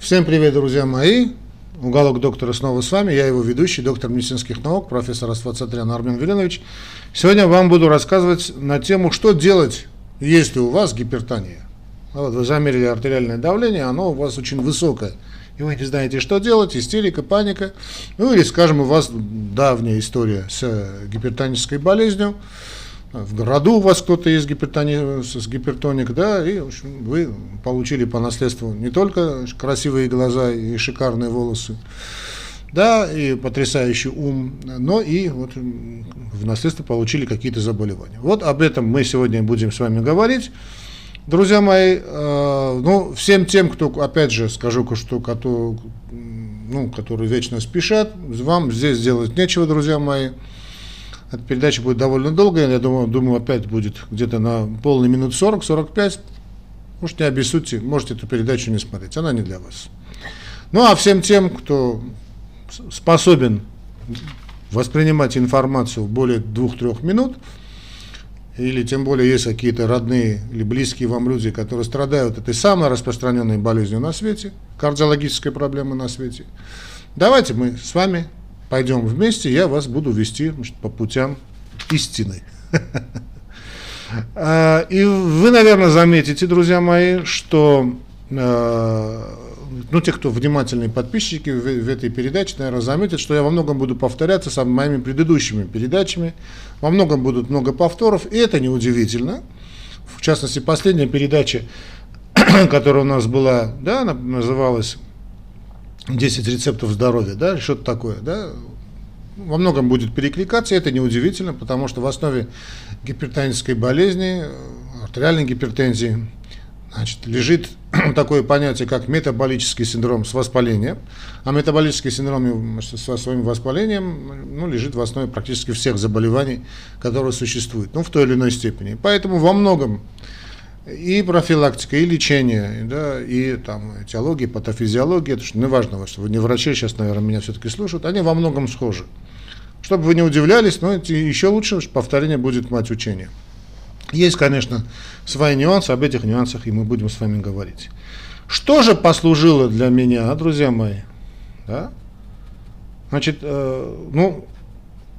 Всем привет, друзья мои. Уголок доктора снова с вами. Я его ведущий, доктор медицинских наук, профессор Асфацатрян Армен Веленович. Сегодня вам буду рассказывать на тему, что делать, если у вас гипертония. Вот вы замерили артериальное давление, оно у вас очень высокое. И вы не знаете, что делать, истерика, паника. Ну или, скажем, у вас давняя история с гипертонической болезнью в городу у вас кто-то есть гипертоник, с гипертоник, да, и в общем, вы получили по наследству не только красивые глаза и шикарные волосы, да, и потрясающий ум, но и вот в наследство получили какие-то заболевания. Вот об этом мы сегодня будем с вами говорить. Друзья мои, э, ну, всем тем, кто, опять же, скажу, что, кто, ну, которые вечно спешат, вам здесь делать нечего, друзья мои. Эта передача будет довольно долгая, я думаю, думаю опять будет где-то на полный минут 40-45. Может, не обессудьте, можете эту передачу не смотреть, она не для вас. Ну, а всем тем, кто способен воспринимать информацию более двух-трех минут, или тем более есть какие-то родные или близкие вам люди, которые страдают этой самой распространенной болезнью на свете, кардиологической проблемой на свете, давайте мы с вами пойдем вместе, я вас буду вести значит, по путям истины. А, и вы, наверное, заметите, друзья мои, что а, ну, те, кто внимательные подписчики в, в этой передаче, наверное, заметят, что я во многом буду повторяться с моими предыдущими передачами. Во многом будут много повторов, и это неудивительно. В частности, последняя передача, которая у нас была, да, она называлась 10 рецептов здоровья, да, что-то такое, да, во многом будет перекликаться, и это неудивительно, потому что в основе гипертонической болезни, артериальной гипертензии, значит, лежит такое понятие, как метаболический синдром с воспалением, а метаболический синдром со своим воспалением ну, лежит в основе практически всех заболеваний, которые существуют, ну, в той или иной степени. Поэтому во многом и профилактика, и лечение, да, и там этиология, патофизиология, это что неважно, что вы не врачи, сейчас, наверное, меня все-таки слушают, они во многом схожи. Чтобы вы не удивлялись, но еще лучше повторение будет мать учения. Есть, конечно, свои нюансы, об этих нюансах и мы будем с вами говорить. Что же послужило для меня, друзья мои? Да? Значит, э, ну,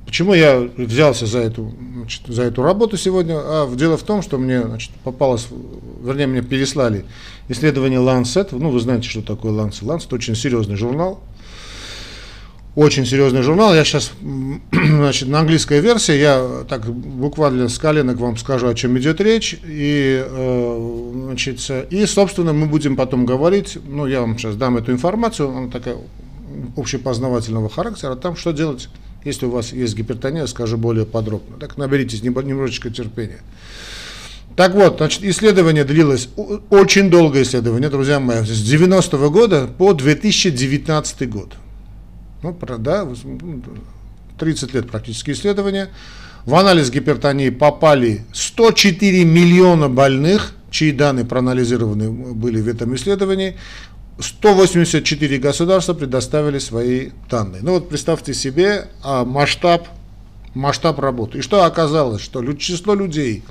Почему я взялся за эту, значит, за эту работу сегодня? А дело в том, что мне значит, попалось, вернее, мне переслали исследование Lancet. Ну, вы знаете, что такое Lancet. Lancet очень серьезный журнал. Очень серьезный журнал. Я сейчас, значит, на английской версии, я так буквально с коленок вам скажу, о чем идет речь. И, э, значит, и, собственно, мы будем потом говорить, ну, я вам сейчас дам эту информацию, она такая общепознавательного характера, там, что делать если у вас есть гипертония, скажу более подробно. Так наберитесь немножечко терпения. Так вот, значит, исследование длилось, очень долгое исследование, друзья мои, с 90 -го года по 2019 год. Ну, да, 30 лет практически исследования. В анализ гипертонии попали 104 миллиона больных, чьи данные проанализированы были в этом исследовании. 184 государства предоставили свои данные. Ну вот представьте себе а, масштаб, масштаб работы. И что оказалось? Что число людей,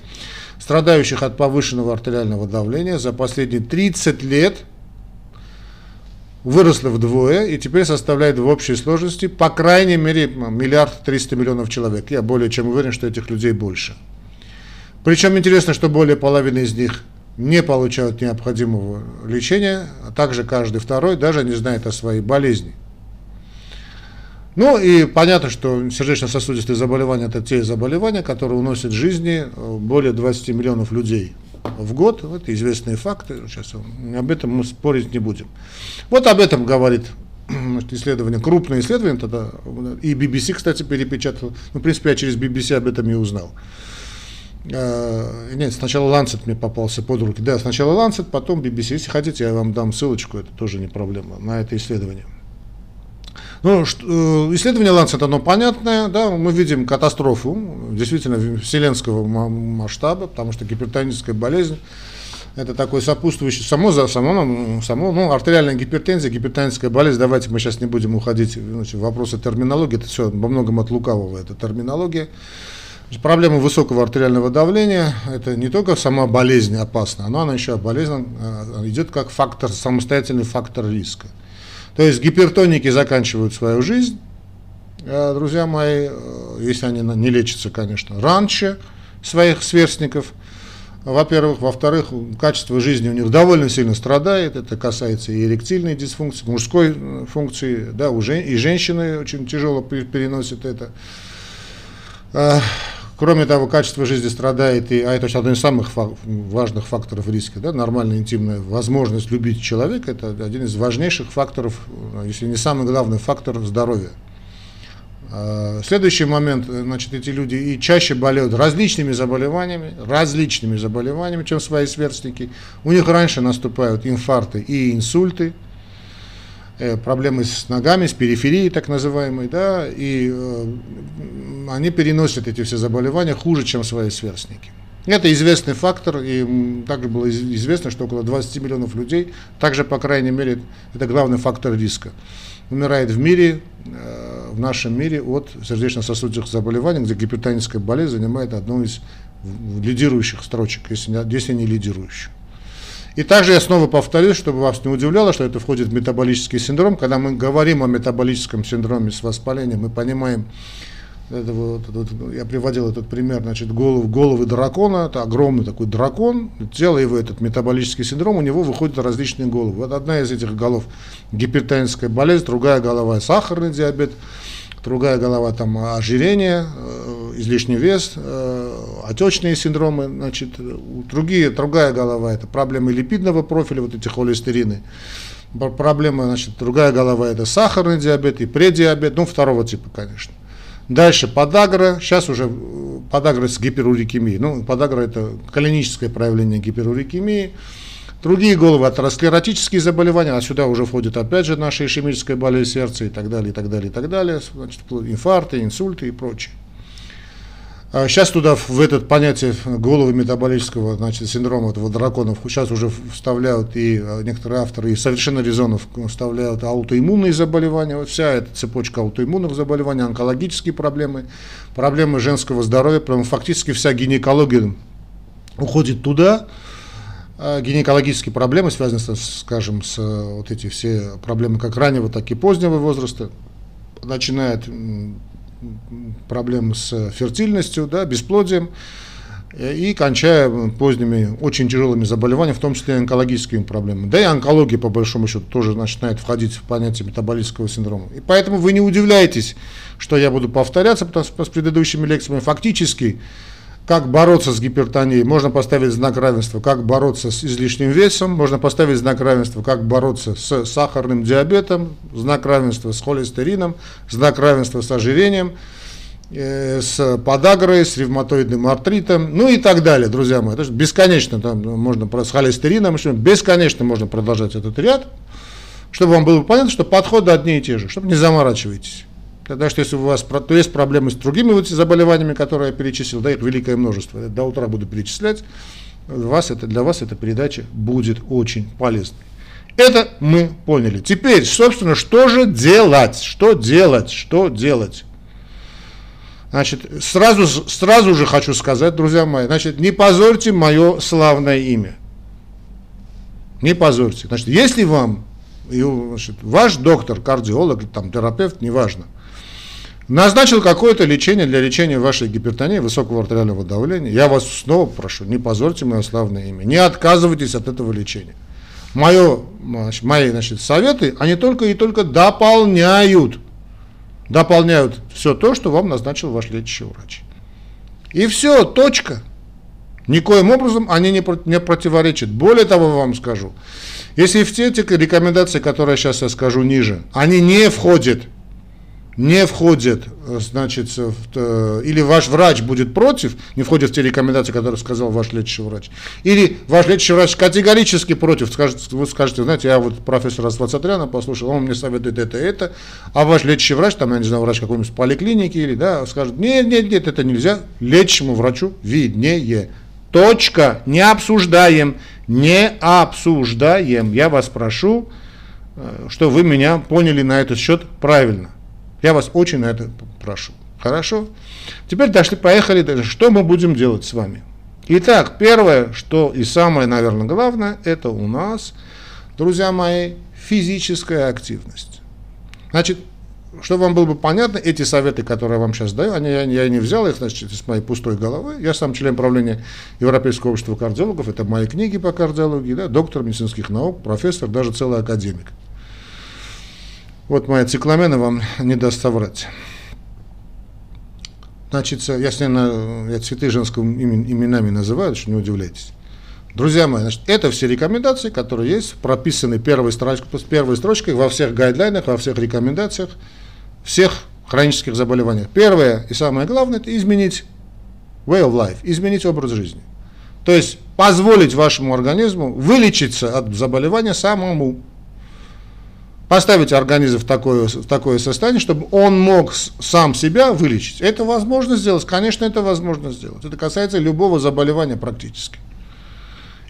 страдающих от повышенного артериального давления за последние 30 лет выросло вдвое и теперь составляет в общей сложности по крайней мере миллиард триста миллионов человек. Я более чем уверен, что этих людей больше. Причем интересно, что более половины из них не получают необходимого лечения, а также каждый второй даже не знает о своей болезни. Ну и понятно, что сердечно-сосудистые заболевания – это те заболевания, которые уносят жизни э, более 20 миллионов людей в год. Это известные факты. Сейчас об этом мы спорить не будем. Вот об этом говорит исследование, крупное исследование, тогда и BBC, кстати, перепечатал. Ну, в принципе, я через BBC об этом и узнал. Э, нет, сначала Lancet мне попался под руки. Да, сначала Lancet, потом BBC. Если хотите, я вам дам ссылочку, это тоже не проблема, на это исследование. Ну, э, исследование Lancet, оно понятное, да, мы видим катастрофу, действительно, вселенского масштаба, потому что гипертоническая болезнь, это такой сопутствующий, само, само, само ну, артериальная гипертензия, гипертоническая болезнь, давайте мы сейчас не будем уходить значит, в вопросы терминологии, это все во многом от лукавого, это терминология. Проблема высокого артериального давления – это не только сама болезнь опасна, но она еще болезнь э, идет как фактор, самостоятельный фактор риска. То есть гипертоники заканчивают свою жизнь, э, друзья мои, э, если они не лечатся, конечно, раньше своих сверстников, во-первых. Во-вторых, качество жизни у них довольно сильно страдает. Это касается и эректильной дисфункции, мужской функции. Да, уже и женщины очень тяжело переносят это. Кроме того, качество жизни страдает, и, а это один из самых фак, важных факторов риска. Да, нормальная интимная возможность любить человека – это один из важнейших факторов, если не самый главный фактор здоровья. А, следующий момент, значит, эти люди и чаще болеют различными заболеваниями, различными заболеваниями, чем свои сверстники. У них раньше наступают инфаркты и инсульты – проблемы с ногами, с периферией так называемой, да, и э, они переносят эти все заболевания хуже, чем свои сверстники. Это известный фактор, и также было известно, что около 20 миллионов людей, также, по крайней мере, это главный фактор риска, умирает в мире, э, в нашем мире от сердечно-сосудистых заболеваний, где гипертоническая болезнь занимает одну из лидирующих строчек, если не лидирующую. И также я снова повторюсь, чтобы вас не удивляло, что это входит в метаболический синдром. Когда мы говорим о метаболическом синдроме с воспалением, мы понимаем, это вот, вот, я приводил этот пример, значит, голову, головы дракона, это огромный такой дракон, тело его, этот метаболический синдром, у него выходят различные головы. Вот одна из этих голов гипертоническая болезнь, другая голова сахарный диабет, другая голова там ожирение, э, излишний вес, э, отечные синдромы, значит, другие, другая голова это проблемы липидного профиля, вот эти холестерины. Проблема, значит, другая голова это сахарный диабет и предиабет, ну, второго типа, конечно. Дальше подагра, сейчас уже э, подагра с гиперурикемией. Ну, подагра это клиническое проявление гиперурикемии. Другие головы атеросклеротические заболевания, а сюда уже входит опять же наша ишемическая болезнь сердца и так далее, и так далее, и так далее, значит, инфаркты, инсульты и прочее. Сейчас а туда, в это понятие головы метаболического значит, синдрома этого драконов, сейчас уже вставляют и а, некоторые авторы, и совершенно резонов вставляют аутоиммунные заболевания, вот вся эта цепочка аутоиммунных заболеваний, онкологические проблемы, проблемы женского здоровья, прям фактически вся гинекология уходит туда, гинекологические проблемы, связанные, скажем, с вот эти все проблемы как раннего, так и позднего возраста, начинает проблемы с фертильностью, да, бесплодием, э, и кончая поздними, очень тяжелыми заболеваниями, в том числе онкологическими проблемами. Да и онкология, по большому счету, тоже начинает входить в понятие метаболического синдрома. И поэтому вы не удивляйтесь, что я буду повторяться потому что с предыдущими лекциями. Фактически, как бороться с гипертонией, можно поставить знак равенства, как бороться с излишним весом, можно поставить знак равенства, как бороться с сахарным диабетом, знак равенства с холестерином, знак равенства с ожирением, э, с подагрой, с ревматоидным артритом, ну и так далее, друзья мои. То есть бесконечно. Там можно с холестерином, бесконечно можно продолжать этот ряд, чтобы вам было понятно, что подходы одни и те же, чтобы не заморачивайтесь. Тогда что если у вас то есть проблемы с другими вот заболеваниями, которые я перечислил, да, их великое множество, до утра буду перечислять, вас это, для вас эта передача будет очень полезной. Это мы поняли. Теперь, собственно, что же делать? Что делать? Что делать? Значит, сразу, сразу же хочу сказать, друзья мои, значит, не позорьте мое славное имя. Не позорьте. Значит, если вам, значит, ваш доктор, кардиолог, там, терапевт, неважно – назначил какое-то лечение для лечения вашей гипертонии, высокого артериального давления, я вас снова прошу, не позорьте мое славное имя, не отказывайтесь от этого лечения. Мое, мои значит, советы, они только и только дополняют, дополняют все то, что вам назначил ваш лечащий врач. И все, точка. Никоим образом они не, не противоречат. Более того, вам скажу, если в те, рекомендации, которые сейчас я скажу ниже, они не входят не входит, значит, в, э, или ваш врач будет против, не входит в те рекомендации, которые сказал ваш лечащий врач, или ваш лечащий врач категорически против, скажет, вы скажете, знаете, я вот профессора Свацатряна послушал, он мне советует это и это, а ваш лечащий врач, там, я не знаю, врач какой-нибудь поликлиники, или, да, скажет, нет, нет, нет, это нельзя, лечащему врачу виднее. Точка, не обсуждаем, не обсуждаем. Я вас прошу, э, что вы меня поняли на этот счет правильно. Я вас очень на это прошу. Хорошо? Теперь дошли, поехали. Что мы будем делать с вами? Итак, первое, что и самое, наверное, главное, это у нас, друзья мои, физическая активность. Значит, чтобы вам было бы понятно, эти советы, которые я вам сейчас даю, они, я, я не взял их значит, из моей пустой головы. Я сам член правления Европейского общества кардиологов, это мои книги по кардиологии, да, доктор медицинских наук, профессор, даже целый академик. Вот моя цикламена вам не даст соврать. Значит, я, на, я цветы женскими именами называю, что не удивляйтесь. Друзья мои, значит, это все рекомендации, которые есть, прописаны первой строчкой, первой строчкой во всех гайдлайнах, во всех рекомендациях всех хронических заболеваний. Первое и самое главное – это изменить way of life, изменить образ жизни. То есть позволить вашему организму вылечиться от заболевания самому. Поставить организм в такое, в такое состояние, чтобы он мог сам себя вылечить. Это возможно сделать, конечно, это возможно сделать. Это касается любого заболевания практически.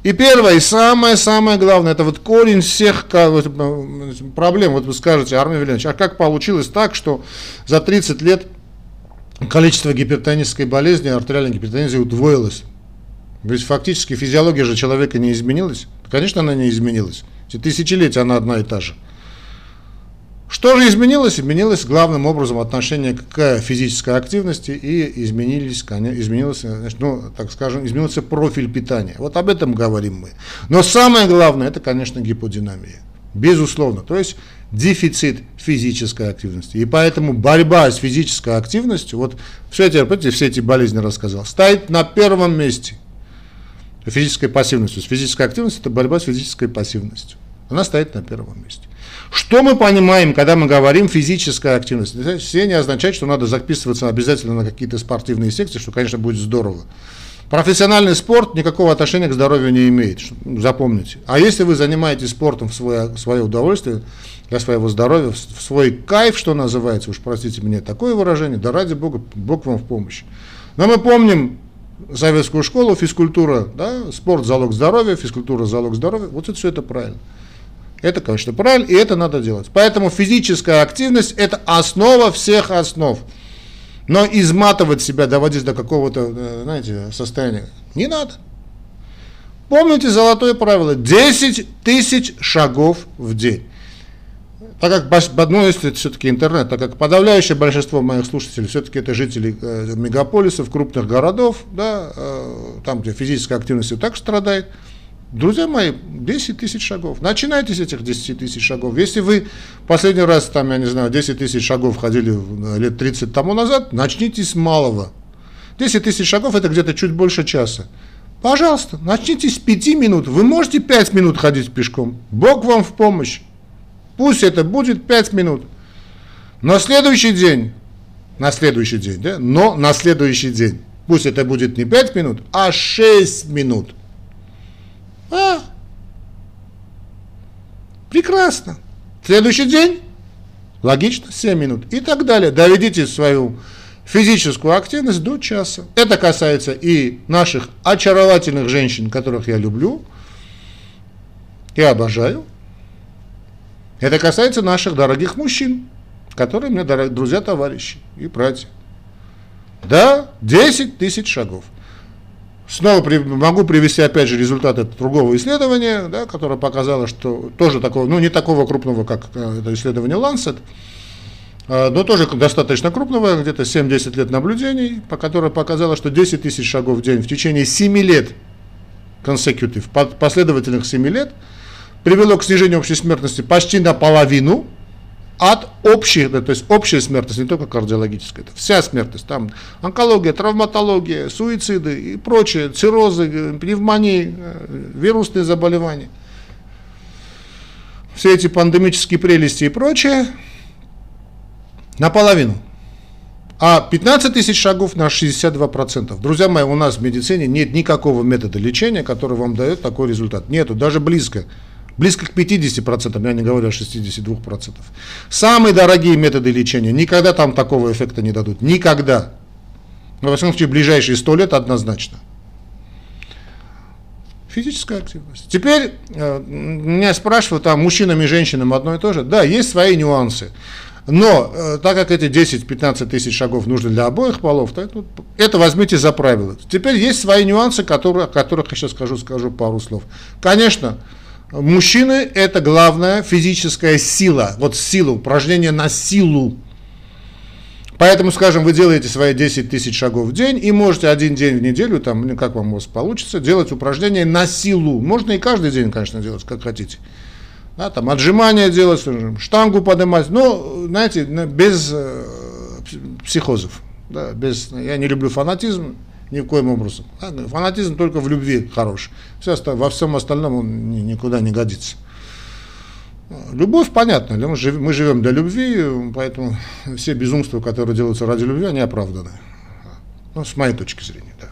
И первое, и самое-самое главное, это вот корень всех проблем. Вот вы скажете, Армен Веленович, а как получилось так, что за 30 лет количество гипертонической болезни, артериальной гипертонизии удвоилось? Ведь фактически физиология же человека не изменилась. Конечно, она не изменилась. Тысячелетия она одна и та же. Что же изменилось? Изменилось главным образом отношение к физической активности и изменились, изменилось, ну, так скажем, изменился профиль питания. Вот об этом говорим мы. Но самое главное, это, конечно, гиподинамия. Безусловно. То есть дефицит физической активности. И поэтому борьба с физической активностью, вот все эти, помните, все эти болезни рассказал, стоит на первом месте. Физической пассивностью. Физическая активность – это борьба с физической пассивностью. Она стоит на первом месте. Что мы понимаем, когда мы говорим физическая активность? Все не означает, что надо записываться обязательно на какие-то спортивные секции, что, конечно, будет здорово. Профессиональный спорт никакого отношения к здоровью не имеет, запомните. А если вы занимаетесь спортом в свое, свое удовольствие, для своего здоровья, в свой кайф, что называется, уж простите мне такое выражение, да ради Бога, Бог вам в помощь. Но мы помним советскую школу, физкультура, да, спорт – залог здоровья, физкультура – залог здоровья, вот это все это правильно. Это, конечно, правильно, и это надо делать. Поэтому физическая активность – это основа всех основ. Но изматывать себя, доводить до какого-то, э, знаете, состояния не надо. Помните золотое правило – 10 тысяч шагов в день. Так как, ну, если это все-таки интернет, так как подавляющее большинство моих слушателей все-таки это жители э, мегаполисов, крупных городов, да, э, там, где физическая активность и так страдает – Друзья мои, 10 тысяч шагов. Начинайте с этих 10 тысяч шагов. Если вы последний раз, там, я не знаю, 10 тысяч шагов ходили лет 30 тому назад, начните с малого. 10 тысяч шагов это где-то чуть больше часа. Пожалуйста, начните с 5 минут. Вы можете 5 минут ходить пешком. Бог вам в помощь. Пусть это будет 5 минут. На следующий день, на следующий день, да, но на следующий день, пусть это будет не 5 минут, а 6 минут – а, прекрасно. Следующий день, логично, 7 минут и так далее. Доведите свою физическую активность до часа. Это касается и наших очаровательных женщин, которых я люблю и обожаю. Это касается наших дорогих мужчин, которые мне дорогие друзья, товарищи и братья. Да, 10 тысяч шагов. Снова при, могу привести опять же результаты другого исследования, да, которое показало, что тоже такого, ну не такого крупного, как э, это исследование Lancet, а, но тоже достаточно крупного, где-то 7-10 лет наблюдений, по которое показало, что 10 тысяч шагов в день в течение 7 лет, consecutive, последовательных 7 лет, привело к снижению общей смертности почти наполовину, от общей, то есть общая смертность, не только кардиологическая, это вся смертность, там онкология, травматология, суициды и прочее, циррозы, пневмонии, э, вирусные заболевания. Все эти пандемические прелести и прочее наполовину. А 15 тысяч шагов на 62%. Друзья мои, у нас в медицине нет никакого метода лечения, который вам дает такой результат. Нету, даже близко близко к 50%, я не говорю о 62%. Самые дорогие методы лечения никогда там такого эффекта не дадут. Никогда. Но, во всяком случае, ближайшие 100 лет однозначно. Физическая активность. Теперь э, меня спрашивают, а мужчинам и женщинам одно и то же? Да, есть свои нюансы. Но э, так как эти 10-15 тысяч шагов нужны для обоих полов, то это, это возьмите за правило. Теперь есть свои нюансы, которые, о которых я сейчас скажу, скажу пару слов. Конечно, мужчины это главная физическая сила, вот сила, упражнение на силу. Поэтому, скажем, вы делаете свои 10 тысяч шагов в день и можете один день в неделю, там, ну, как вам у вас получится, делать упражнения на силу. Можно и каждый день, конечно, делать, как хотите да, там отжимания делать, штангу поднимать, но, знаете, без э, психозов, да, без, я не люблю фанатизм ни в коем образом. Да, фанатизм только в любви хорош, все, во всем остальном он никуда не годится. Любовь, понятно, мы живем для любви, поэтому все безумства, которые делаются ради любви, они оправданы. Ну, с моей точки зрения, да.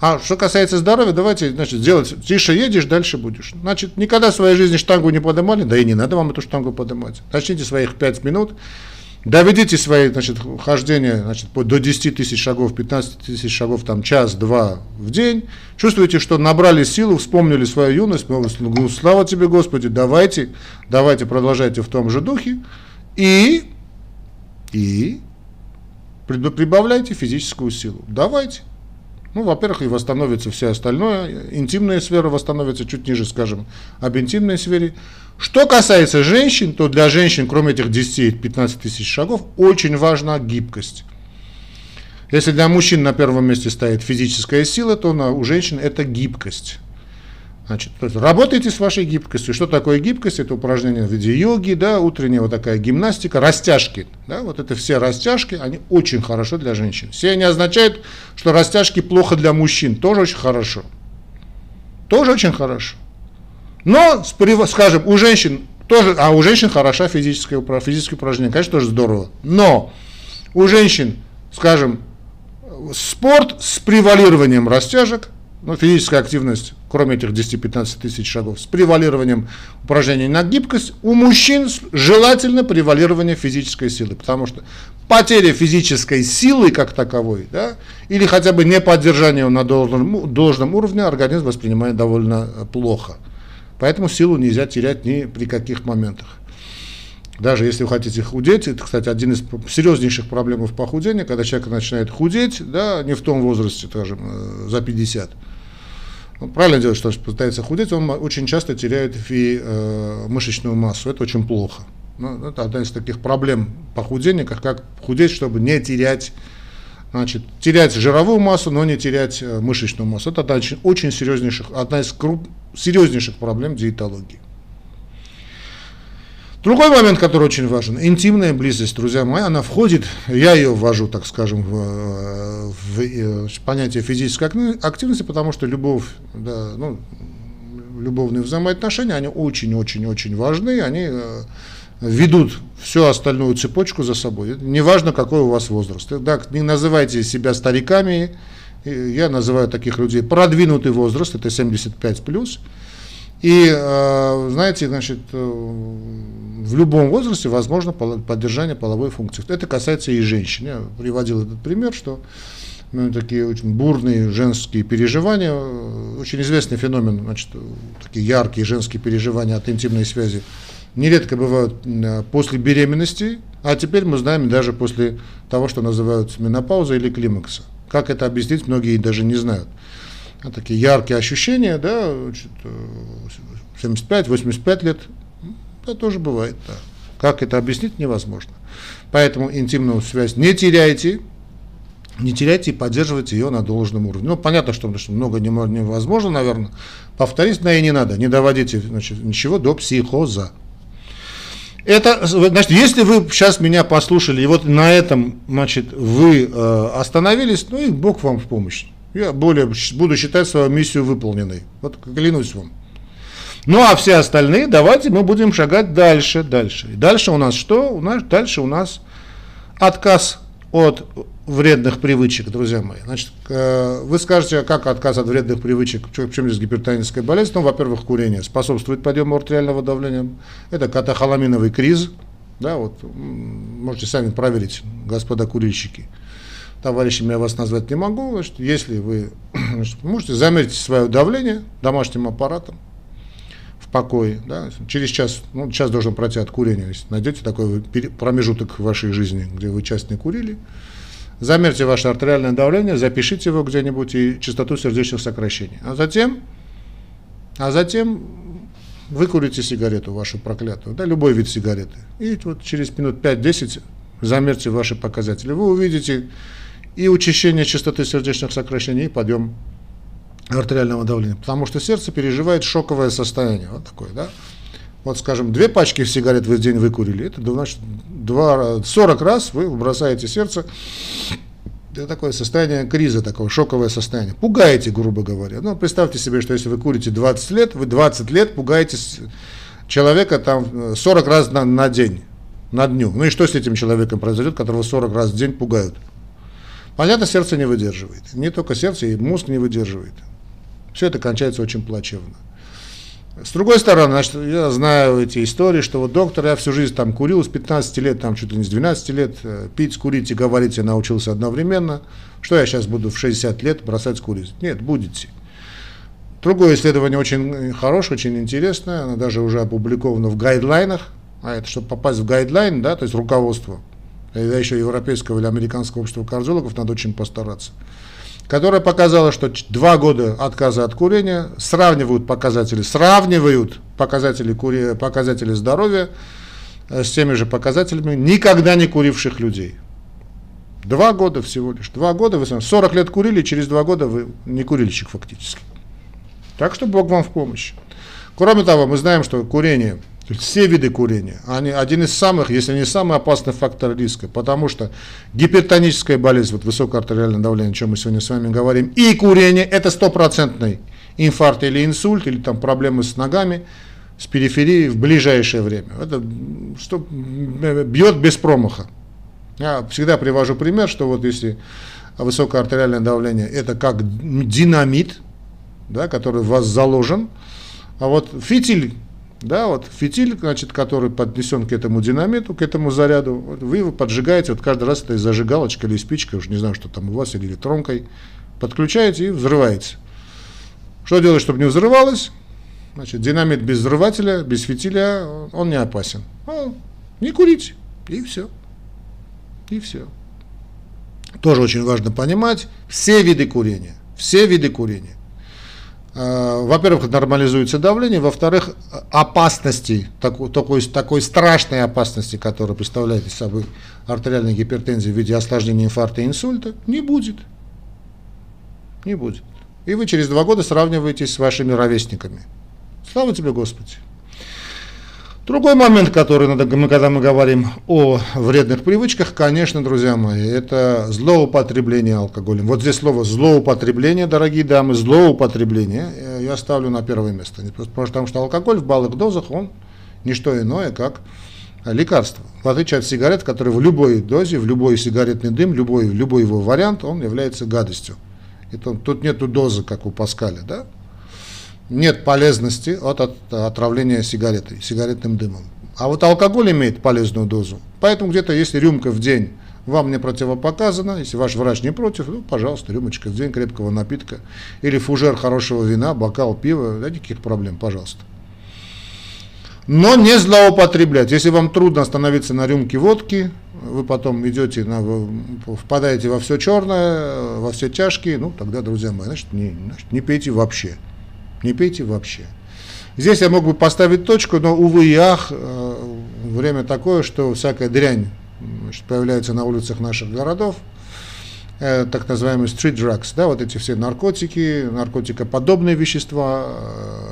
А что касается здоровья, давайте, значит, сделать, тише едешь, дальше будешь. Значит, никогда в своей жизни штангу не поднимали, да и не надо вам эту штангу поднимать. Начните своих 5 минут, доведите свои, значит, хождение, значит, до 10 тысяч шагов, 15 тысяч шагов, там, час-два в день. Чувствуете, что набрали силу, вспомнили свою юность, ну, слава тебе, Господи, давайте, давайте, продолжайте в том же духе. И, и прибавляйте физическую силу. Давайте. Ну, во-первых, и восстановится все остальное, интимная сфера восстановится чуть ниже, скажем, об интимной сфере. Что касается женщин, то для женщин, кроме этих 10-15 тысяч шагов, очень важна гибкость. Если для мужчин на первом месте стоит физическая сила, то на, у женщин это гибкость. Значит, то есть работайте с вашей гибкостью. Что такое гибкость? Это упражнение в виде йоги, да, утренняя вот такая гимнастика, растяжки. Да, вот это все растяжки, они очень хорошо для женщин. Все не означают, что растяжки плохо для мужчин. Тоже очень хорошо. Тоже очень хорошо. Но, скажем, у женщин тоже, а у женщин хороша физическое, физическое упражнение, конечно, тоже здорово. Но у женщин, скажем, спорт с превалированием растяжек, ну, физическая активность кроме этих 10-15 тысяч шагов, с превалированием упражнений на гибкость, у мужчин желательно превалирование физической силы, потому что потеря физической силы как таковой, да, или хотя бы не поддержание на должном, должном уровне организм воспринимает довольно э, плохо. Поэтому силу нельзя терять ни при каких моментах. Даже если вы хотите худеть, это, кстати, один из серьезнейших проблем в похудении, когда человек начинает худеть, да, не в том возрасте, скажем, э, за 50, он правильно делает, что пытается худеть, он очень часто теряет и э, мышечную массу. Это очень плохо. Ну, это одна из таких проблем похудения, как, как худеть, чтобы не терять, значит, терять жировую массу, но не терять э, мышечную массу. Это одна, очень, серьезнейших, одна из круп, серьезнейших проблем диетологии. Другой момент, который очень важен, интимная близость, друзья мои, она входит, я ее ввожу, так скажем, в, в, в понятие физической активности, потому что любовь, да, ну, любовные взаимоотношения, они очень-очень-очень важны, они э, ведут всю остальную цепочку за собой. Неважно, какой у вас возраст. Да, не называйте себя стариками, я называю таких людей продвинутый возраст, это 75 плюс. И, э, знаете, значит, э, в любом возрасте возможно поддержание половой функции. Это касается и женщин. Я приводил этот пример, что ну, такие очень бурные женские переживания, э, очень известный феномен, значит, такие яркие женские переживания от интимной связи, нередко бывают после беременности, а теперь мы знаем даже после того, что называют менопауза или климакса. Как это объяснить, многие даже не знают а, такие яркие ощущения, да, 75-85 э, лет, это тоже бывает, да. Как это объяснить, невозможно. Поэтому интимную связь не теряйте, не теряйте и поддерживайте ее на должном уровне. Ну, понятно, что много невозможно, наверное. Повторить, но и не надо. Не доводите значит, ничего до психоза. Это, значит, если вы сейчас меня послушали, и вот на этом, значит, вы э, остановились, ну и Бог вам в помощь. Я более буду считать свою миссию выполненной. Вот клянусь вам. Ну а все остальные, давайте мы будем шагать дальше, дальше. И дальше у нас что? У нас, дальше у нас отказ от вредных привычек, друзья мои. Значит, э, вы скажете, а как отказ от вредных привычек, в чем здесь гипертоническая болезнь? Ну, во-первых, курение способствует подъему артериального давления. Это катахоламиновый криз. Да, вот, можете сами проверить, господа курильщики товарищами я вас назвать не могу, значит, если вы значит, можете замерить свое давление домашним аппаратом, покой, да, через час, ну, час должен пройти от курения, если найдете такой промежуток в вашей жизни, где вы час не курили, замерьте ваше артериальное давление, запишите его где-нибудь и частоту сердечных сокращений. А затем, а затем выкурите сигарету вашу проклятую, да, любой вид сигареты. И вот через минут 5-10 замерьте ваши показатели. Вы увидите и учащение частоты сердечных сокращений, и подъем артериального давления. Потому что сердце переживает шоковое состояние. Вот такое, да. Вот, скажем, две пачки сигарет вы в день выкурили, это значит 2, 40 раз вы бросаете сердце. Это такое состояние криза, такое шоковое состояние. Пугаете, грубо говоря. Ну, представьте себе, что если вы курите 20 лет, вы 20 лет пугаете человека там 40 раз на, на день, на дню. Ну и что с этим человеком произойдет, которого 40 раз в день пугают? Понятно, сердце не выдерживает. Не только сердце, и мозг не выдерживает. Все это кончается очень плачевно. С другой стороны, значит, я знаю эти истории, что вот доктор, я всю жизнь там курил, с 15 лет, там чуть ли не с 12 лет, э, пить, курить и говорить я научился одновременно. Что я сейчас буду в 60 лет бросать курить? Нет, будете. Другое исследование очень хорошее, очень интересное, оно даже уже опубликовано в гайдлайнах, а это чтобы попасть в гайдлайн, да, то есть руководство, да еще европейского или американского общества кардиологов, надо очень постараться которая показала, что два года отказа от курения сравнивают показатели, сравнивают показатели, кури, показатели здоровья э, с теми же показателями никогда не куривших людей. Два года всего лишь. Два года, вы 40 лет курили, через два года вы не курильщик фактически. Так что Бог вам в помощь. Кроме того, мы знаем, что курение – все виды курения, они один из самых, если не самый опасный фактор риска, потому что гипертоническая болезнь, вот высокое артериальное давление, о чем мы сегодня с вами говорим, и курение – это стопроцентный инфаркт или инсульт, или там проблемы с ногами, с периферией в ближайшее время. Это что, бьет без промаха. Я всегда привожу пример, что вот если высокое артериальное давление – это как динамит, да, который в вас заложен, а вот фитиль да, вот фитиль, значит, который поднесен к этому динамиту, к этому заряду, вы его поджигаете, вот каждый раз это зажигалочка или спичка, уж не знаю, что там у вас, или электронкой, подключаете и взрываете. Что делать, чтобы не взрывалось? Значит, динамит без взрывателя, без фитиля, он не опасен. Ну, не курить, и все. И все. Тоже очень важно понимать, все виды курения, все виды курения во-первых, нормализуется давление, во-вторых, опасности, такой, такой, такой страшной опасности, которая представляет из собой артериальная гипертензия в виде осложнения инфаркта и инсульта, не будет. Не будет. И вы через два года сравниваетесь с вашими ровесниками. Слава тебе, Господи! Другой момент, который надо, когда мы говорим о вредных привычках, конечно, друзья мои, это злоупотребление алкоголем. Вот здесь слово злоупотребление, дорогие дамы, злоупотребление я ставлю на первое место. Потому что алкоголь в малых дозах, он не что иное, как лекарство. В отличие от сигарет, которые в любой дозе, в любой сигаретный дым, любой, любой его вариант, он является гадостью. И тут нету дозы, как у Паскаля, да? Нет полезности от, от отравления сигаретой, сигаретным дымом. А вот алкоголь имеет полезную дозу. Поэтому где-то, если рюмка в день вам не противопоказано, если ваш врач не против, ну, пожалуйста, рюмочка в день крепкого напитка, или фужер хорошего вина, бокал пива, да, никаких проблем, пожалуйста. Но не злоупотреблять. Если вам трудно остановиться на рюмке водки, вы потом идете, на, впадаете во все черное, во все тяжкие, ну, тогда, друзья мои, значит, не, значит, не пейте вообще не пейте вообще. Здесь я мог бы поставить точку, но, увы и ах, э, время такое, что всякая дрянь значит, появляется на улицах наших городов, э, так называемые street drugs, да, вот эти все наркотики, наркотикоподобные вещества, э,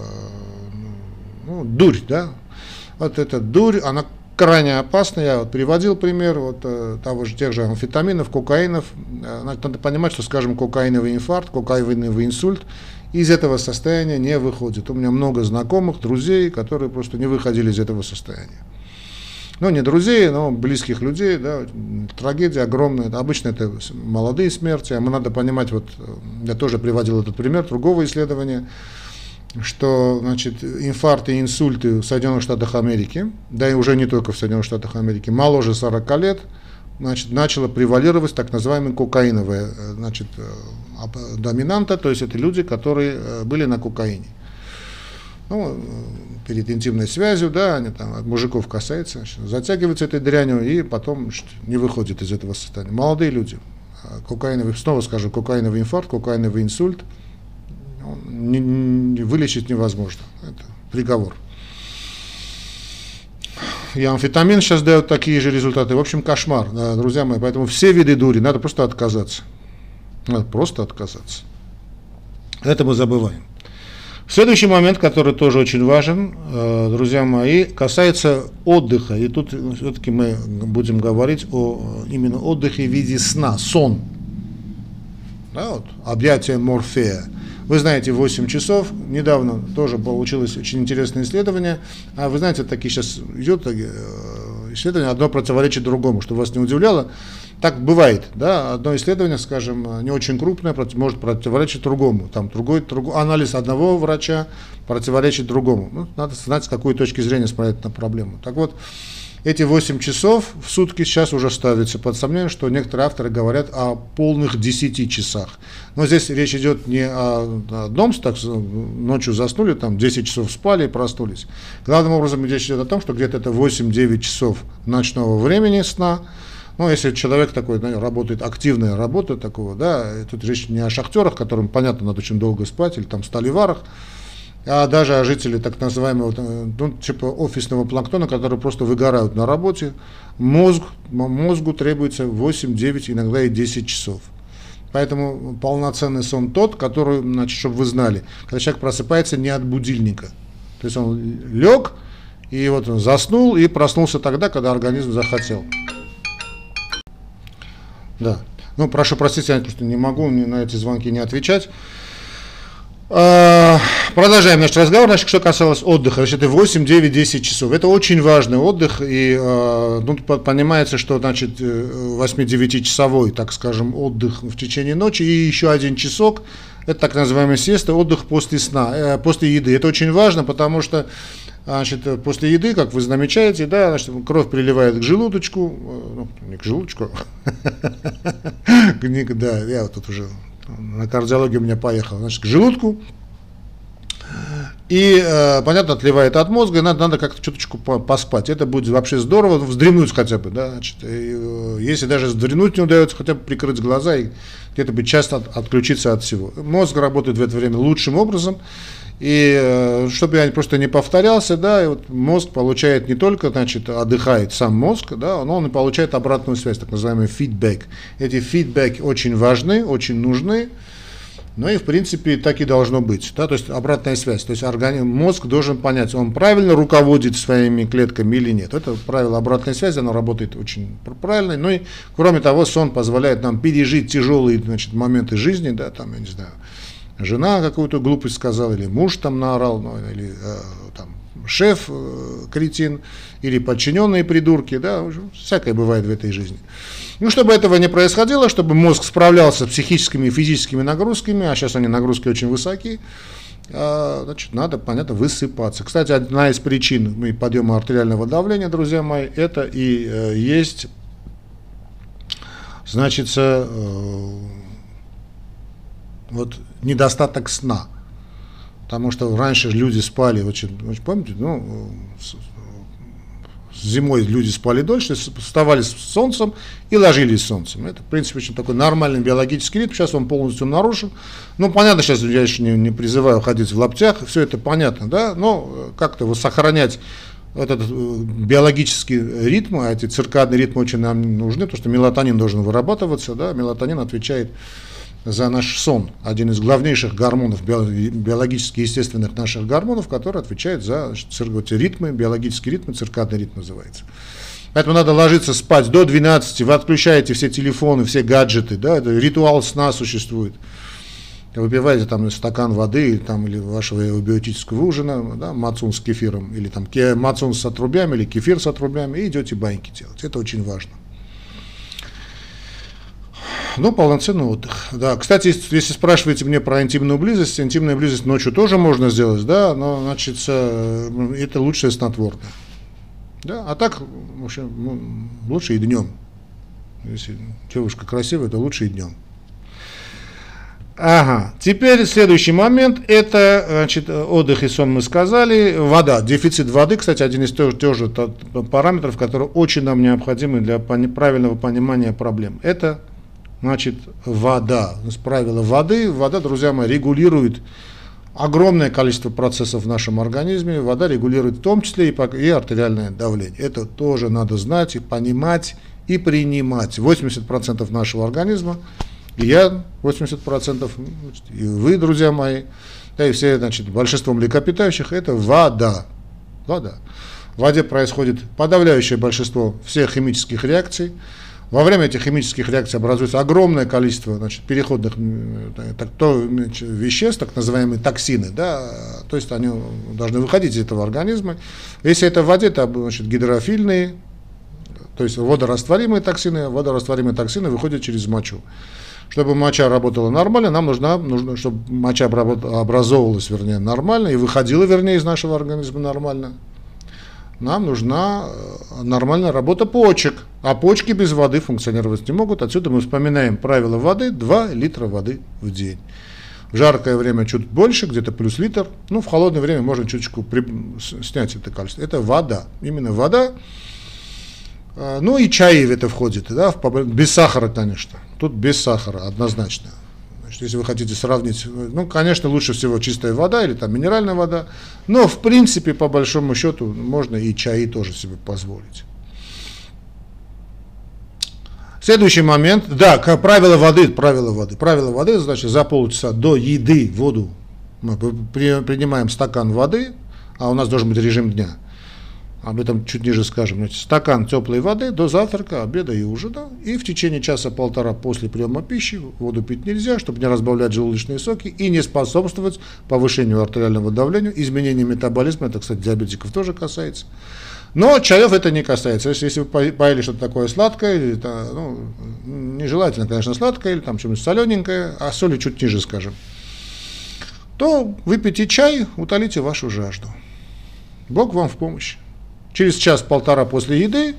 ну, дурь, да, вот эта дурь, она крайне опасна. Я вот приводил пример вот, того же, тех же амфетаминов, кокаинов. Надо понимать, что, скажем, кокаиновый инфаркт, кокаиновый инсульт из этого состояния не выходит. У меня много знакомых, друзей, которые просто не выходили из этого состояния. Ну, не друзей, но близких людей, да, трагедия огромная. Обычно это молодые смерти, а мы надо понимать, вот я тоже приводил этот пример другого исследования, что значит, инфаркты и инсульты в Соединенных Штатах Америки, да и уже не только в Соединенных Штатах Америки, моложе 40 лет, значит, начало превалировать так называемая кокаиновая э, значит, э, доминанта, то есть это люди, которые э, были на кокаине. Ну, перед интимной связью, да, они там от мужиков касаются, затягиваются этой дрянью и потом значит, не выходят из этого состояния. Молодые люди, а кокаиновый, снова скажу, кокаиновый инфаркт, кокаиновый инсульт, не, не, вылечить невозможно. Это приговор. И амфетамин сейчас дает такие же результаты. В общем, кошмар, друзья мои. Поэтому все виды дури надо просто отказаться. Надо просто отказаться. Это мы забываем. Следующий момент, который тоже очень важен, э, друзья мои, касается отдыха. И тут все-таки мы будем говорить о именно отдыхе в виде сна, сон. Да, вот, объятие Морфея. Вы знаете, 8 часов, недавно тоже получилось очень интересное исследование. А вы знаете, такие сейчас идет э, исследование, одно противоречит другому, что вас не удивляло. Так бывает, да, одно исследование, скажем, не очень крупное, может противоречить другому. Там другой, другой анализ одного врача противоречит другому. Ну, надо знать, с какой точки зрения смотреть на проблему. Так вот, эти 8 часов в сутки сейчас уже ставятся под сомнение, что некоторые авторы говорят о полных 10 часах. Но здесь речь идет не о одном, так, ночью заснули, там 10 часов спали и проснулись. Главным образом речь идет о том, что где-то это 8-9 часов ночного времени сна, ну, если человек такой да, работает, активная работа такого, да, тут речь не о шахтерах, которым, понятно, надо очень долго спать, или там столеварах, а даже о жителях так называемого, э, ну, типа офисного планктона, которые просто выгорают на работе. Мозг, мозгу требуется 8, 9, иногда и 10 часов. Поэтому полноценный сон тот, который, значит, чтобы вы знали, когда человек просыпается не от будильника. То есть он лег, и вот он заснул, и проснулся тогда, когда организм захотел. Да. Ну, прошу простить, я просто не могу на эти звонки не отвечать. А, продолжаем наш разговор. Значит, что касалось отдыха, значит, это 8, 9, 10 часов. Это очень важный отдых, и а, ну, понимается, что значит 8-9 э, так скажем, отдых в течение ночи, и еще один часок, это так называемый сеста, отдых после сна, э, после еды. Это очень важно, потому что Значит, после еды, как вы замечаете, да, значит, кровь приливает к желудочку, э, ну, не к желудочку, да, я вот тут уже на кардиологию у меня поехал, значит, к желудку, и, э, понятно, отливает от мозга, и надо, надо как-то чуточку поспать. Это будет вообще здорово, вздремнуть хотя бы, да, значит, и, э, если даже вздремнуть не удается, хотя бы прикрыть глаза и где-то быть часто от, отключиться от всего. Мозг работает в это время лучшим образом, и э, чтобы я просто не повторялся, да, и вот мозг получает не только, значит, отдыхает сам мозг, да, но он и получает обратную связь, так называемый фидбэк. Эти фидбэки очень важны, очень нужны, но и в принципе так и должно быть, да, то есть обратная связь, то есть организм, мозг должен понять, он правильно руководит своими клетками или нет. Это правило обратной связи, оно работает очень правильно, ну и кроме того, сон позволяет нам пережить тяжелые, значит, моменты жизни, да, там, я не знаю, жена какую-то глупость сказала, или муж там наорал, ну, или э, там шеф э, кретин, или подчиненные придурки, да, всякое бывает в этой жизни. Ну, чтобы этого не происходило, чтобы мозг справлялся с психическими и физическими нагрузками, а сейчас они нагрузки очень высокие, э, значит, надо, понятно, высыпаться. Кстати, одна из причин подъема артериального давления, друзья мои, это и э, есть, значит, э, вот недостаток сна. Потому что раньше люди спали очень, очень помните, ну, зимой люди спали дольше, вставали с солнцем и ложились с солнцем. Это, в принципе, очень такой нормальный биологический ритм. Сейчас он полностью нарушен. Ну, понятно, сейчас я еще не, не призываю ходить в лаптях, все это понятно, да, но как-то вот сохранять этот э, биологический ритм, а эти циркадные ритмы очень нам нужны, потому что мелатонин должен вырабатываться, да, мелатонин отвечает за наш сон, один из главнейших гормонов, биологически естественных наших гормонов, который отвечает за значит, ритмы, биологические ритмы, циркадный ритм называется. Поэтому надо ложиться спать до 12, вы отключаете все телефоны, все гаджеты, да, это ритуал сна существует. Выпиваете там стакан воды там, или вашего биотического ужина, да, мацун с кефиром, или там мацун с отрубями, или кефир с отрубями, и идете баньки делать. Это очень важно. Ну, полноценный отдых. Да, кстати, если спрашиваете мне про интимную близость, интимная близость ночью тоже можно сделать, да, но, значит, э, это лучшее снотворное. Да, а так, в общем, ну, лучше и днем. Если девушка красивая, то лучше и днем. Ага, теперь следующий момент, это, значит, отдых и сон мы сказали, вода, дефицит воды, кстати, один из тех, тех же параметров, которые очень нам необходимы для правильного понимания проблем. Это, значит, вода, правило воды, вода, друзья мои, регулирует огромное количество процессов в нашем организме, вода регулирует в том числе и артериальное давление. Это тоже надо знать и понимать и принимать. 80% нашего организма и я 80%, и вы, друзья мои, да и все, значит, большинство млекопитающих, это вода. Вода. В воде происходит подавляющее большинство всех химических реакций. Во время этих химических реакций образуется огромное количество значит, переходных так, то, веществ, так называемые токсины, да, то есть они должны выходить из этого организма. Если это в воде, то значит, гидрофильные, то есть водорастворимые токсины, водорастворимые токсины выходят через мочу. Чтобы моча работала нормально, нам нужно, нужно чтобы моча образовывалась, вернее, нормально и выходила, вернее, из нашего организма нормально. Нам нужна э, нормальная работа почек, а почки без воды функционировать не могут. Отсюда мы вспоминаем правило воды 2 литра воды в день. В жаркое время чуть больше, где-то плюс литр. Ну, в холодное время можно чуточку при... снять это количество. Это вода. Именно вода а, ну и чай в это входит, да, без сахара, конечно. Тут без сахара, однозначно. Значит, если вы хотите сравнить, ну, конечно, лучше всего чистая вода или там минеральная вода, но в принципе, по большому счету, можно и чаи тоже себе позволить. Следующий момент, да, правило воды, правило воды, правило воды, значит, за полчаса до еды воду мы принимаем стакан воды, а у нас должен быть режим дня – об этом чуть ниже скажем, значит, стакан теплой воды до завтрака, обеда и ужина, и в течение часа-полтора после приема пищи воду пить нельзя, чтобы не разбавлять желудочные соки и не способствовать повышению артериального давления, изменению метаболизма, это, кстати, диабетиков тоже касается. Но чаев это не касается. Если, если вы поели что-то такое сладкое, или, ну, нежелательно, конечно, сладкое, или там что-нибудь солененькое, а соли чуть ниже, скажем, то выпейте чай, утолите вашу жажду. Бог вам в помощь через час-полтора после еды,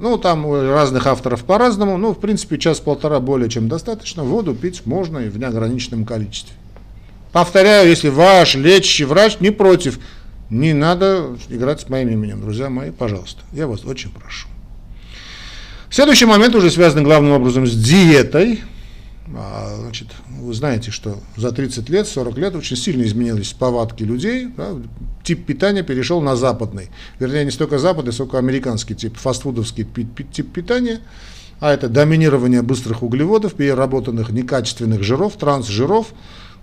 ну, там у разных авторов по-разному, но, в принципе, час-полтора более чем достаточно, воду пить можно и в неограниченном количестве. Повторяю, если ваш лечащий врач не против, не надо играть с моим именем, друзья мои, пожалуйста, я вас очень прошу. Следующий момент уже связан главным образом с диетой. А, значит, вы знаете, что за 30 лет, 40 лет очень сильно изменились повадки людей. Да, тип питания перешел на западный. Вернее, не столько западный, сколько американский тип, фастфудовский тип питания. А это доминирование быстрых углеводов, переработанных некачественных жиров, трансжиров,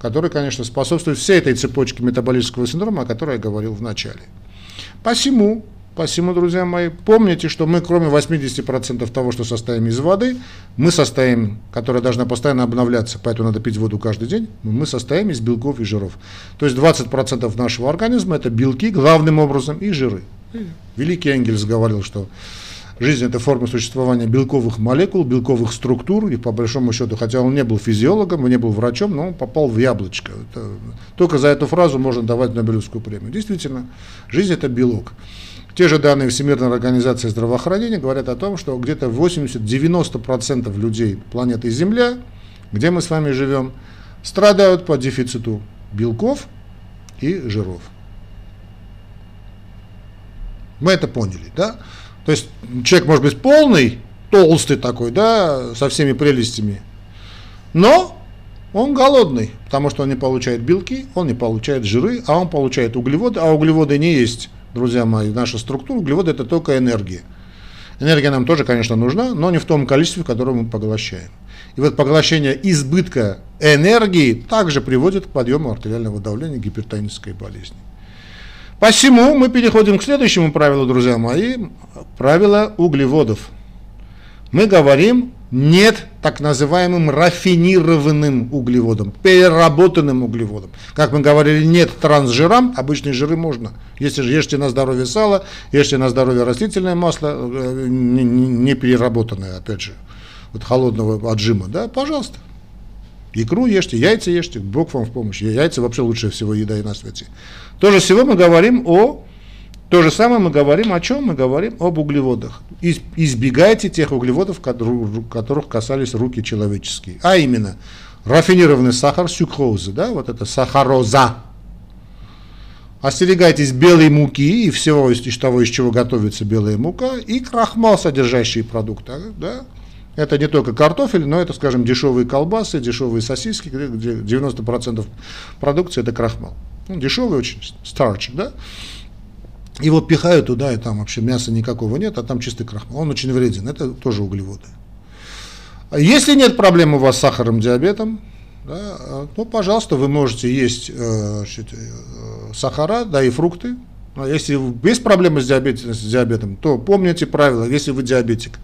которые, конечно, способствуют всей этой цепочке метаболического синдрома, о которой я говорил в начале. Посему Посему, друзья мои, помните, что мы, кроме 80% того, что состоим из воды, мы состоим, которая должна постоянно обновляться, поэтому надо пить воду каждый день, мы состоим из белков и жиров. То есть 20% нашего организма это белки, главным образом, и жиры. Великий Энгельс говорил, что жизнь это форма существования белковых молекул, белковых структур, и по большому счету, хотя он не был физиологом, не был врачом, но он попал в яблочко. Это, только за эту фразу можно давать Нобелевскую премию. Действительно, жизнь это белок. Те же данные Всемирной организации здравоохранения говорят о том, что где-то 80-90% людей планеты Земля, где мы с вами живем, страдают по дефициту белков и жиров. Мы это поняли, да? То есть человек может быть полный, толстый такой, да, со всеми прелестями, но он голодный, потому что он не получает белки, он не получает жиры, а он получает углеводы, а углеводы не есть друзья мои, наша структура углеводы это только энергия. Энергия нам тоже, конечно, нужна, но не в том количестве, которое мы поглощаем. И вот поглощение избытка энергии также приводит к подъему артериального давления, гипертонической болезни. Посему мы переходим к следующему правилу, друзья мои, правило углеводов. Мы говорим нет так называемым рафинированным углеводом, переработанным углеводом. Как мы говорили, нет трансжирам, обычные жиры можно. Если же ешьте на здоровье сало, ешьте на здоровье растительное масло, э, не, не переработанное, опять же, вот холодного отжима, да, пожалуйста. Икру ешьте, яйца ешьте, Бог вам в помощь. Яйца вообще лучше всего еда и на свете. То же всего мы говорим о то же самое мы говорим о чем? Мы говорим об углеводах. Избегайте тех углеводов, которых касались руки человеческие. А именно, рафинированный сахар, сюкроза, да, вот это сахароза. Остерегайтесь белой муки и всего из того, из чего готовится белая мука, и крахмал, содержащие продукты, да. Это не только картофель, но это, скажем, дешевые колбасы, дешевые сосиски, где 90% продукции это крахмал. Ну, дешевый очень, старчик, да. Его пихают туда, и там вообще мяса никакого нет, а там чистый крахмал. Он очень вреден, это тоже углеводы. Если нет проблем у вас с сахарным диабетом, да, ну, пожалуйста, вы можете есть э, э, сахара, да, и фрукты. А если без проблемы с диабетом, с диабетом, то помните правила, если вы диабетик.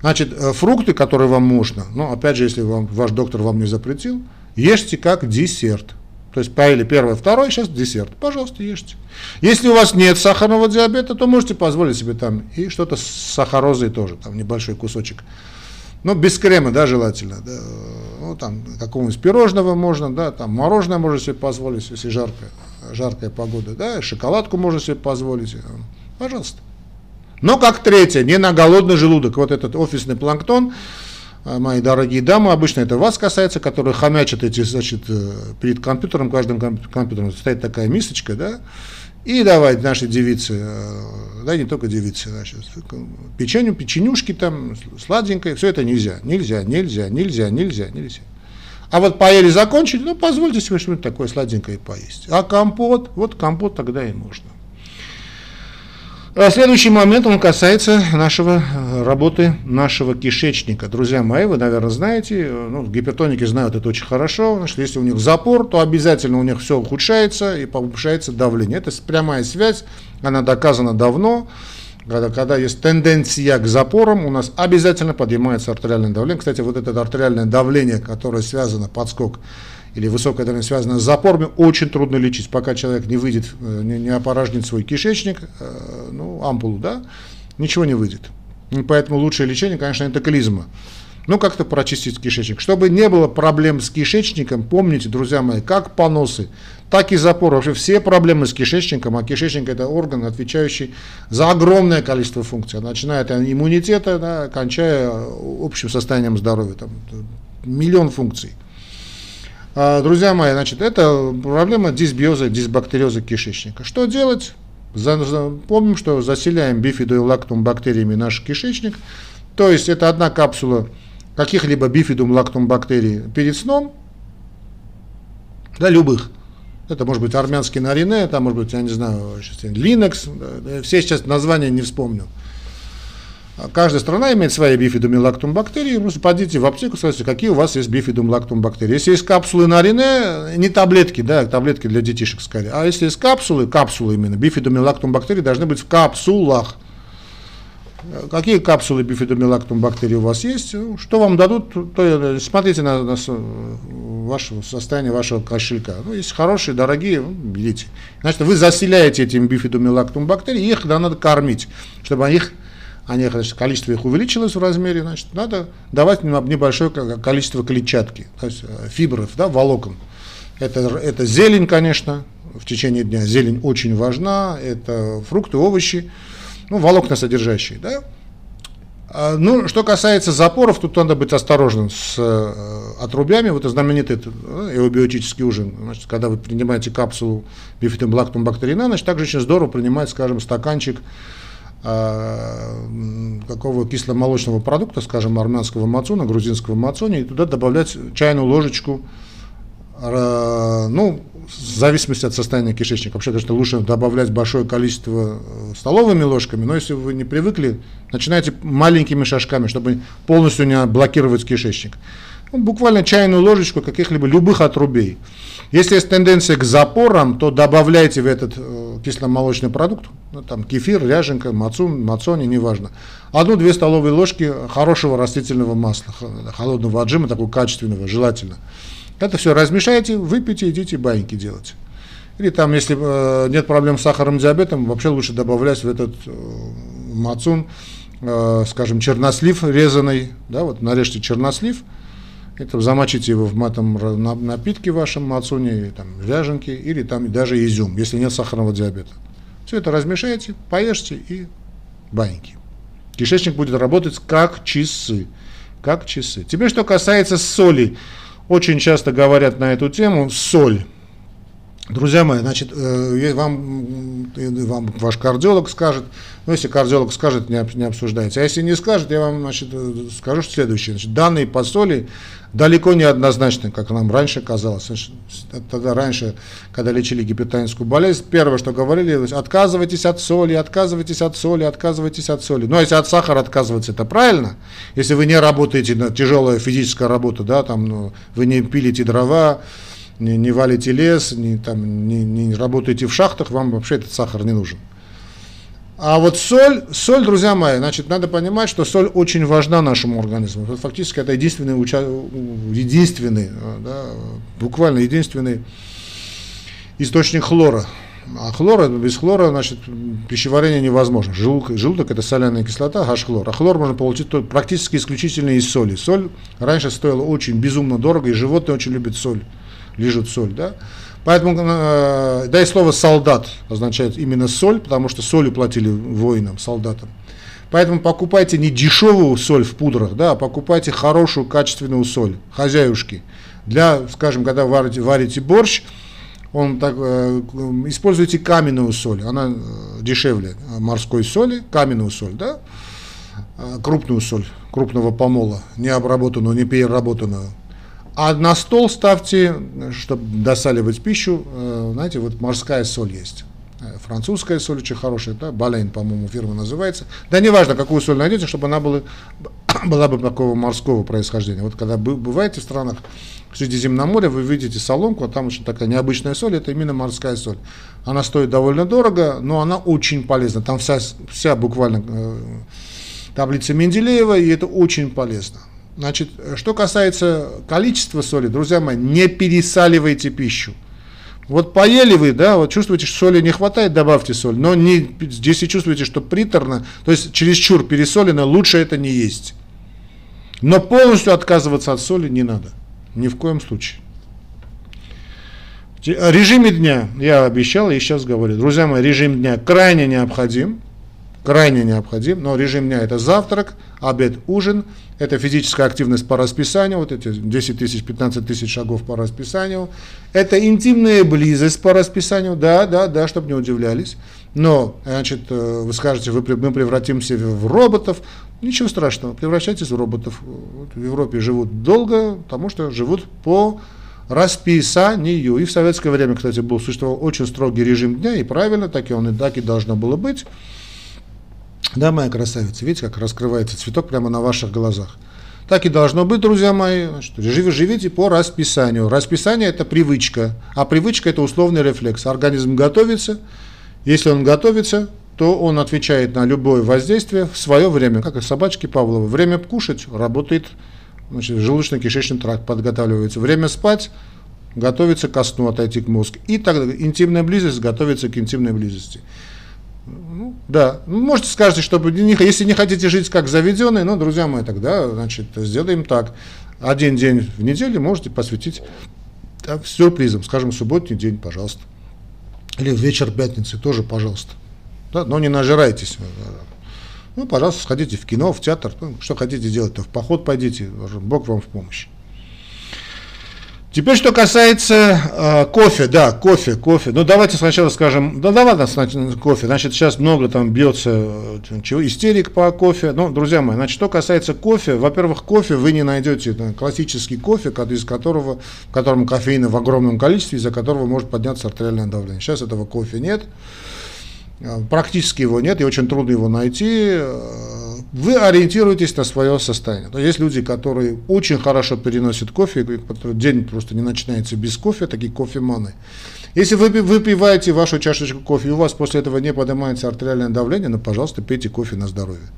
Значит, э, фрукты, которые вам можно, ну, опять же, если вам, ваш доктор вам не запретил, ешьте как десерт. То есть поели первое, второе, сейчас десерт. Пожалуйста, ешьте. Если у вас нет сахарного диабета, то можете позволить себе там и что-то с сахарозой тоже, там небольшой кусочек ну, без крема, да, желательно. Да. Ну, там, какого-нибудь пирожного можно, да, там, мороженое можно себе позволить, если жаркая, жаркая погода, да, шоколадку можно себе позволить. Пожалуйста. Но как третье, не на голодный желудок. Вот этот офисный планктон, мои дорогие дамы, обычно это вас касается, которые хомячат эти, значит, э, перед компьютером, каждым компьютером стоит такая мисочка, да, и давай наши девицы, э, да не только девицы, значит, печенью, печенюшки там, сладенькое, все это нельзя, нельзя, нельзя, нельзя, нельзя, нельзя. А вот поели, закончили, ну позвольте себе что-нибудь такое сладенькое поесть. А компот, вот компот тогда и можно. А следующий момент, он касается нашего э, работы нашего кишечника. Друзья мои, вы, наверное, знаете, э, ну, гипертоники знают это очень хорошо, значит, если у них запор, то обязательно у них все ухудшается и повышается давление. Это прямая связь, она доказана давно. Когда, когда есть тенденция к запорам, у нас обязательно поднимается артериальное давление. Кстати, вот это артериальное давление, которое связано, подскок или высокая давление связанная с запорами, очень трудно лечить, пока человек не выйдет, э, не, не опорожнит свой кишечник, э, ну, ампулу, да, ничего не выйдет. И поэтому лучшее лечение, конечно, это клизма. Ну, как-то прочистить кишечник. Чтобы не было проблем с кишечником, помните, друзья мои, как поносы, так и запор. Вообще все проблемы с кишечником, а кишечник это орган, отвечающий за огромное количество функций. Начиная от иммунитета, да, кончая общим состоянием здоровья. Там, миллион функций. А, друзья мои, значит, это проблема дисбиоза, дисбактериоза кишечника. Что делать? Помним, что заселяем бифидо лактум бактериями наш кишечник. То есть это одна капсула каких-либо бифидум лактум бактерий перед сном, да, любых. Это может быть армянский нарине, это может быть, я не знаю, Linux, все сейчас названия не вспомню. Каждая страна имеет свои бифидум и лактум бактерии. Просто пойдите в аптеку, спросите, какие у вас есть бифидум лактум бактерии. Если есть капсулы на арене, не таблетки, да, таблетки для детишек скорее, а если есть капсулы, капсулы именно, бифидум и лактум бактерии должны быть в капсулах. Какие капсулы бифидомилактум бактерий у вас есть? Что вам дадут, то смотрите на, на ваше состояние вашего кошелька. Ну, если хорошие, дорогие, ну, берите. Значит, вы заселяете этим бифидомилактум бактерий, их да, надо кормить, чтобы их они, значит, количество их увеличилось в размере, значит, надо давать небольшое количество клетчатки, то есть э, фибров, да, волокон. Это, это зелень, конечно, в течение дня. Зелень очень важна, это фрукты, овощи, ну, волокна содержащие, да. А, ну, что касается запоров, тут надо быть осторожным с э, отрубями. Вот знаменитый э, эубиотический ужин. Значит, когда вы принимаете капсулу бифидум лактум бактерина, значит, также очень здорово принимать, скажем, стаканчик какого кисломолочного продукта, скажем, армянского мацуна, грузинского мацуни, и туда добавлять чайную ложечку, ну, в зависимости от состояния кишечника. Вообще, конечно, лучше добавлять большое количество э, столовыми ложками, но если вы не привыкли, начинайте маленькими шажками, чтобы полностью не блокировать кишечник. Ну, буквально чайную ложечку каких-либо любых отрубей. Если есть тенденция к запорам, то добавляйте в этот э, кисломолочный продукт, ну, там кефир, ряженка, мацун, мацони, неважно, одну-две столовые ложки хорошего растительного масла, холодного отжима, такого качественного, желательно. Это все размешайте, выпейте, идите баньки делать. Или там, если э, нет проблем с сахарным диабетом, вообще лучше добавлять в этот э, мацун, э, скажем, чернослив резанный, да, вот нарежьте чернослив, это замочите его в матом напитке вашем мацуне, там, ряженке или там даже изюм, если нет сахарного диабета. Все это размешайте, поешьте и баньки. Кишечник будет работать как часы. Как часы. Теперь, что касается соли. очень часто говорят на эту тему, соль. Друзья мои, значит, э, вам, вам ваш кардиолог скажет, ну, если кардиолог скажет, не, обсуждается. А если не скажет, я вам значит, э, скажу следующее. Значит, данные по соли далеко не однозначны, как нам раньше казалось. Тогда раньше, когда лечили гипертоническую болезнь, первое, что говорили, отказывайтесь от соли, отказывайтесь от соли, отказывайтесь от соли. Но если от сахара отказываться, это правильно. Если вы не работаете на тяжелая физическая работа, да, там, ну, вы не пилите дрова, не, не валите лес, не, там, не, не работаете в шахтах, вам вообще этот сахар не нужен. А вот соль, соль, друзья мои, значит, надо понимать, что соль очень важна нашему организму. Фактически это единственный, единственный да, буквально единственный источник хлора. А хлора, без хлора, значит, пищеварение невозможно. Желудок, желудок это соляная кислота, H-хлор. А хлор можно получить практически исключительно из соли. Соль раньше стоила очень безумно дорого, и животные очень любят соль лежит соль, да. Поэтому, э, да и слово солдат означает именно соль, потому что солью платили воинам, солдатам. Поэтому покупайте не дешевую соль в пудрах, да, а покупайте хорошую, качественную соль, хозяюшки. Для, скажем, когда варите, варите борщ, он так, э, используйте каменную соль, она э, дешевле морской соли, каменную соль, да, э, крупную соль, крупного помола, не обработанную, не переработанную. А на стол ставьте, чтобы досаливать пищу, э, знаете, вот морская соль есть. Э, французская соль очень хорошая, да, Балейн, по-моему, фирма называется. Да неважно, какую соль найдете, чтобы она была, была бы такого морского происхождения. Вот когда бываете в странах Средиземноморья, вы видите соломку, а там очень такая необычная соль, это именно морская соль. Она стоит довольно дорого, но она очень полезна. Там вся, вся буквально э, таблица Менделеева, и это очень полезно. Значит, что касается количества соли, друзья мои, не пересаливайте пищу. Вот поели вы, да, вот чувствуете, что соли не хватает, добавьте соль. Но не, если чувствуете, что приторно, то есть чересчур пересолено, лучше это не есть. Но полностью отказываться от соли не надо. Ни в коем случае. О режиме дня я обещал и сейчас говорю. Друзья мои, режим дня крайне необходим крайне необходим, но режим дня это завтрак, обед, ужин, это физическая активность по расписанию, вот эти 10 тысяч, 15 тысяч шагов по расписанию, это интимная близость по расписанию, да, да, да, чтобы не удивлялись, но, значит, э, вы скажете, вы, мы превратимся в роботов, ничего страшного, превращайтесь в роботов, вот в Европе живут долго, потому что живут по расписанию. И в советское время, кстати, был существовал очень строгий режим дня, и правильно, так и он и так и должно было быть. Да, моя красавица, видите, как раскрывается цветок прямо на ваших глазах. Так и должно быть, друзья мои. Значит, живите по расписанию. Расписание – это привычка, а привычка – это условный рефлекс. Организм готовится. Если он готовится, то он отвечает на любое воздействие в свое время, как и собачки Павлова. Время кушать работает, значит, желудочно-кишечный тракт подготавливается. Время спать готовится ко сну, отойти к мозгу. И так интимная близость готовится к интимной близости. Ну, да, ну, можете скажете, чтобы если не хотите жить как заведенные, ну, друзья мои, тогда, значит, сделаем так. Один день в неделю можете посвятить да, сюрпризом, скажем, субботний день, пожалуйста. Или вечер пятницы тоже, пожалуйста. Да, но не нажирайтесь. Ну, пожалуйста, сходите в кино, в театр, ну, что хотите делать, то в поход пойдите, Бог вам в помощь. Теперь, что касается э, кофе, да, кофе, кофе. Ну, давайте сначала скажем, да, давайте сначала кофе. Значит, сейчас много там бьется э, чего, истерик по кофе. Ну, друзья мои, значит, что касается кофе, во-первых, кофе вы не найдете да, классический кофе, из которого, в котором кофеина в огромном количестве, из-за которого может подняться артериальное давление. Сейчас этого кофе нет. Э, практически его нет, и очень трудно его найти. Вы ориентируетесь на свое состояние. То есть люди, которые очень хорошо переносят кофе, день просто не начинается без кофе, такие кофеманы. Если вы выпиваете вашу чашечку кофе, и у вас после этого не поднимается артериальное давление, ну, пожалуйста, пейте кофе на здоровье.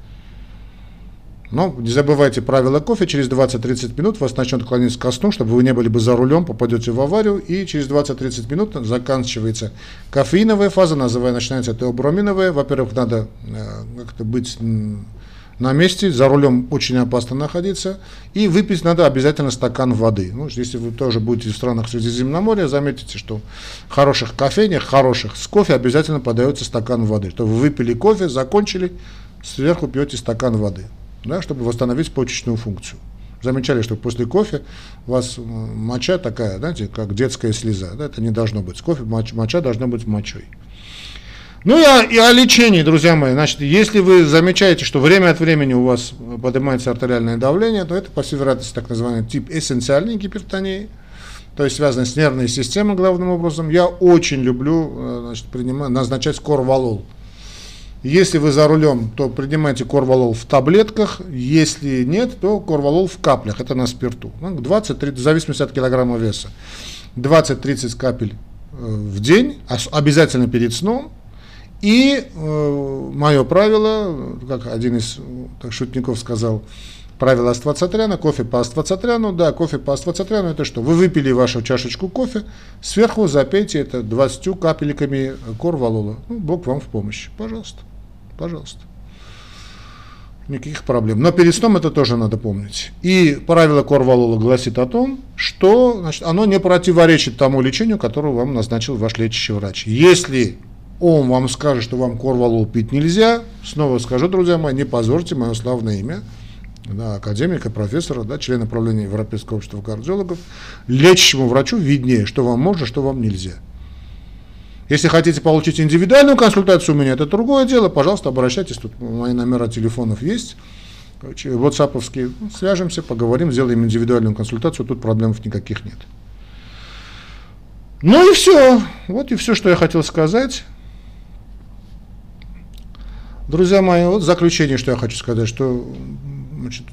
Но не забывайте правила кофе, через 20-30 минут вас начнет клониться ко сну, чтобы вы не были бы за рулем, попадете в аварию, и через 20-30 минут заканчивается кофеиновая фаза, называя, начинается теоброминовая. Во-первых, надо э, как-то быть на месте, за рулем очень опасно находиться, и выпить надо обязательно стакан воды. Ну, если вы тоже будете в странах Средиземноморья, заметите, что в хороших кофейнях, хороших, с кофе обязательно подается стакан воды. Что вы выпили кофе, закончили, сверху пьете стакан воды да, чтобы восстановить почечную функцию. Замечали, что после кофе у вас моча такая, знаете, как детская слеза. Да? Это не должно быть. С кофе моча должна быть мочой. Ну и о, и о лечении, друзья мои. Значит, если вы замечаете, что время от времени у вас поднимается артериальное давление, то это, по всей вероятности, так называемый тип эссенциальной гипертонии, то есть связанный с нервной системой главным образом. Я очень люблю э, значит, принимать, назначать корвалол. Если вы за рулем, то принимайте корвалол в таблетках, если нет, то корвалол в каплях, это на спирту. 20-30, в зависимости от килограмма веса. 20-30 капель э, в день, обязательно перед сном, и э, мое правило, как один из так, шутников сказал, правило Аствацатряна, кофе по Аствацатряну, да, кофе по Аствацатряну, это что? Вы выпили вашу чашечку кофе, сверху запейте это 20 капельками корвалола. Ну, Бог вам в помощь. Пожалуйста, пожалуйста. Никаких проблем. Но перед сном это тоже надо помнить. И правило Корвалола гласит о том, что значит, оно не противоречит тому лечению, которое вам назначил ваш лечащий врач. Если он вам скажет, что вам корвалол пить нельзя, снова скажу, друзья мои, не позорьте мое славное имя, да, академика, профессора, да, члена правления Европейского общества кардиологов, лечащему врачу виднее, что вам можно, что вам нельзя. Если хотите получить индивидуальную консультацию у меня, это другое дело, пожалуйста, обращайтесь, тут мои номера телефонов есть, ватсаповские, свяжемся, поговорим, сделаем индивидуальную консультацию, тут проблем никаких нет. Ну и все, вот и все, что я хотел сказать. Друзья мои, вот заключение, что я хочу сказать, что, значит,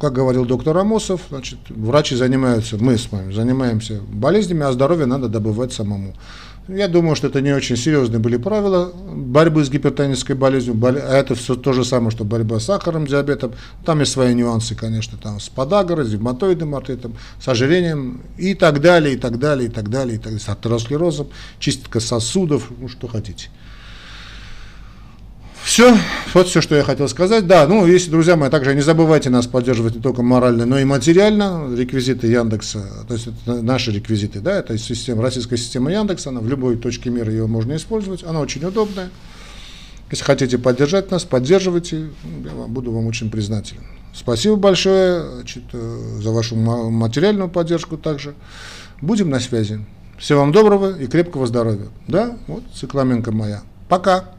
как говорил доктор Амосов, значит, врачи занимаются, мы с вами занимаемся болезнями, а здоровье надо добывать самому. Я думаю, что это не очень серьезные были правила борьбы с гипертонической болезнью, а это все то же самое, что борьба с сахаром, диабетом. Там есть свои нюансы, конечно, там с подагрой, с ревматоидным артритом, с ожирением и так далее, и так далее, и так далее, и так далее, с атеросклерозом, чистка сосудов, ну что хотите. Все, вот все, что я хотел сказать. Да, ну, если, друзья мои, также не забывайте нас поддерживать не только морально, но и материально. Реквизиты Яндекса, то есть это наши реквизиты, да, это система, российская система Яндекса, она в любой точке мира ее можно использовать, она очень удобная. Если хотите поддержать нас, поддерживайте, я вам, буду вам очень признателен. Спасибо большое значит, э, за вашу материальную поддержку также. Будем на связи. Всего вам доброго и крепкого здоровья. Да, вот Цикламенко моя. Пока.